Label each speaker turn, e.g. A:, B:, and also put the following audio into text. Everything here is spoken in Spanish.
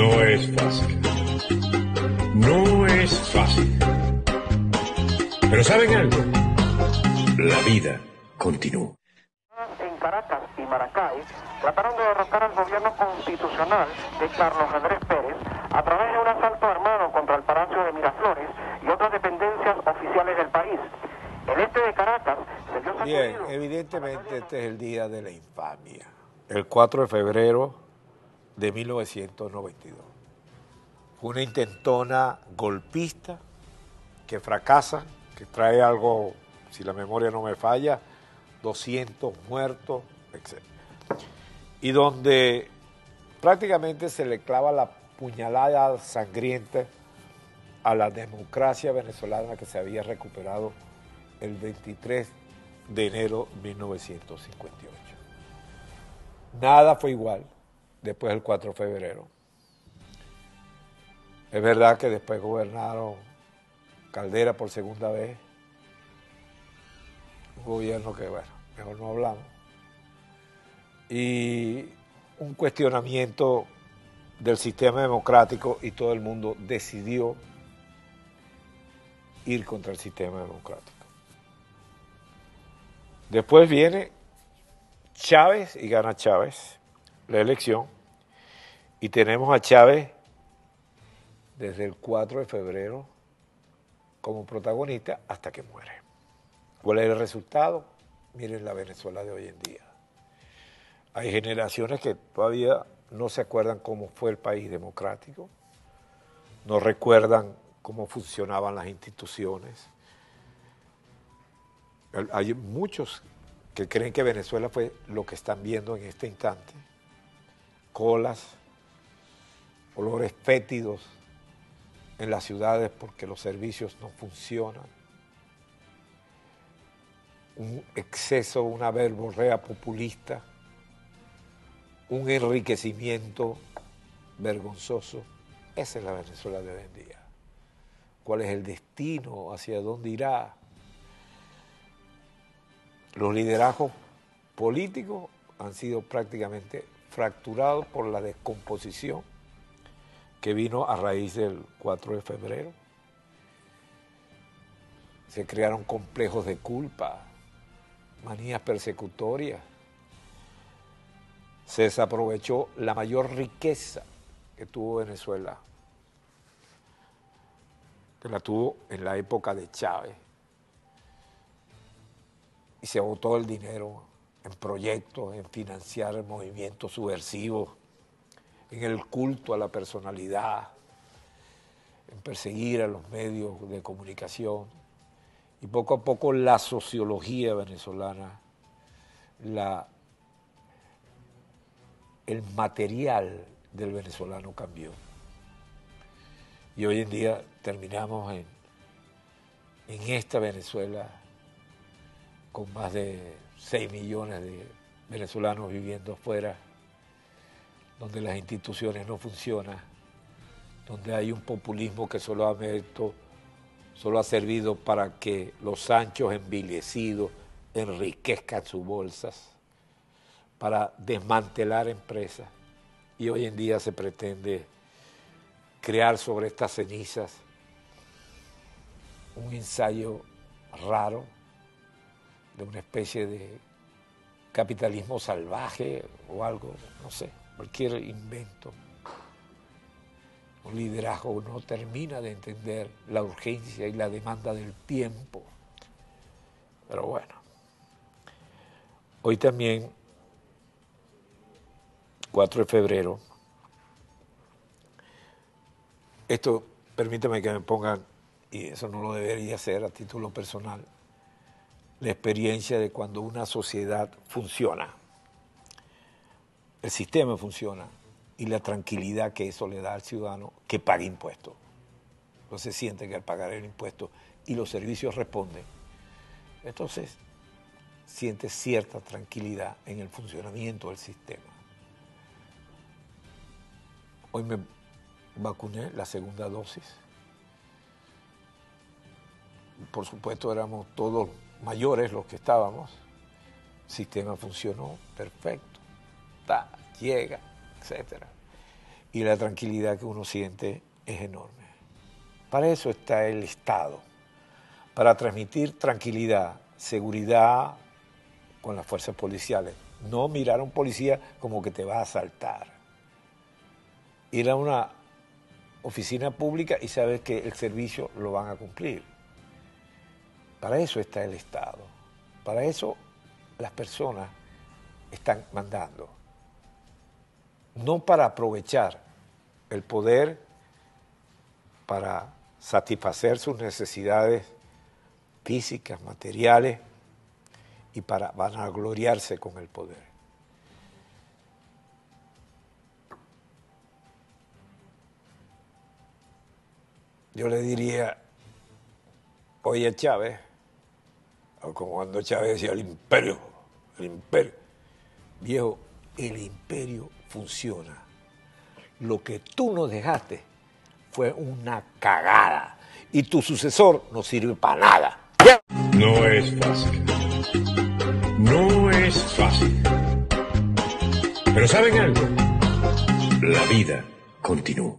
A: No es fácil. No es fácil. Pero ¿saben algo? La vida continúa.
B: En Caracas y Maracay trataron de derrocar al gobierno constitucional de Carlos Andrés Pérez a través de un asalto armado contra el Palacio de Miraflores y otras dependencias oficiales del país. El este de Caracas se vio
C: Bien, evidentemente este es el día de la infamia. El 4 de febrero de 1992. Fue una intentona golpista que fracasa, que trae algo, si la memoria no me falla, 200 muertos, etc. Y donde prácticamente se le clava la puñalada sangrienta a la democracia venezolana que se había recuperado el 23 de enero de 1958. Nada fue igual después del 4 de febrero. Es verdad que después gobernaron Caldera por segunda vez, un gobierno que, bueno, mejor no hablamos, y un cuestionamiento del sistema democrático y todo el mundo decidió ir contra el sistema democrático. Después viene Chávez y gana Chávez la elección y tenemos a Chávez desde el 4 de febrero como protagonista hasta que muere. ¿Cuál es el resultado? Miren la Venezuela de hoy en día. Hay generaciones que todavía no se acuerdan cómo fue el país democrático, no recuerdan cómo funcionaban las instituciones. Hay muchos que creen que Venezuela fue lo que están viendo en este instante. Colas, olores fétidos en las ciudades porque los servicios no funcionan. Un exceso, una verborrea populista, un enriquecimiento vergonzoso. Esa es la Venezuela de hoy en día. ¿Cuál es el destino? ¿Hacia dónde irá? Los liderazgos políticos han sido prácticamente fracturados por la descomposición que vino a raíz del 4 de febrero. Se crearon complejos de culpa, manías persecutorias. Se desaprovechó la mayor riqueza que tuvo Venezuela, que la tuvo en la época de Chávez y se botó el dinero en proyectos, en financiar movimientos subversivos, en el culto a la personalidad, en perseguir a los medios de comunicación. Y poco a poco la sociología venezolana, la, el material del venezolano cambió. Y hoy en día terminamos en, en esta Venezuela con más de 6 millones de venezolanos viviendo afuera, donde las instituciones no funcionan, donde hay un populismo que solo ha, solo ha servido para que los sanchos envilecidos enriquezcan sus bolsas, para desmantelar empresas. Y hoy en día se pretende crear sobre estas cenizas un ensayo raro de una especie de capitalismo salvaje o algo, no sé, cualquier invento. Un liderazgo no termina de entender la urgencia y la demanda del tiempo. Pero bueno, hoy también, 4 de febrero, esto permítame que me pongan, y eso no lo debería hacer a título personal, la experiencia de cuando una sociedad funciona, el sistema funciona y la tranquilidad que eso le da al ciudadano que pague impuestos. Entonces siente que al pagar el impuesto y los servicios responden, entonces siente cierta tranquilidad en el funcionamiento del sistema. Hoy me vacuné la segunda dosis. Por supuesto éramos todos mayores los que estábamos, el sistema funcionó perfecto, ta, llega, etc. y la tranquilidad que uno siente es enorme. Para eso está el Estado, para transmitir tranquilidad, seguridad con las fuerzas policiales. No mirar a un policía como que te va a asaltar. Ir a una oficina pública y saber que el servicio lo van a cumplir. Para eso está el Estado. Para eso las personas están mandando. No para aprovechar el poder para satisfacer sus necesidades físicas, materiales y para vanagloriarse con el poder. Yo le diría, oye Chávez, como cuando Chávez decía el imperio, el imperio, viejo, el imperio funciona. Lo que tú nos dejaste fue una cagada y tu sucesor no sirve para nada.
A: No es fácil. No es fácil. Pero ¿saben algo? La vida continúa.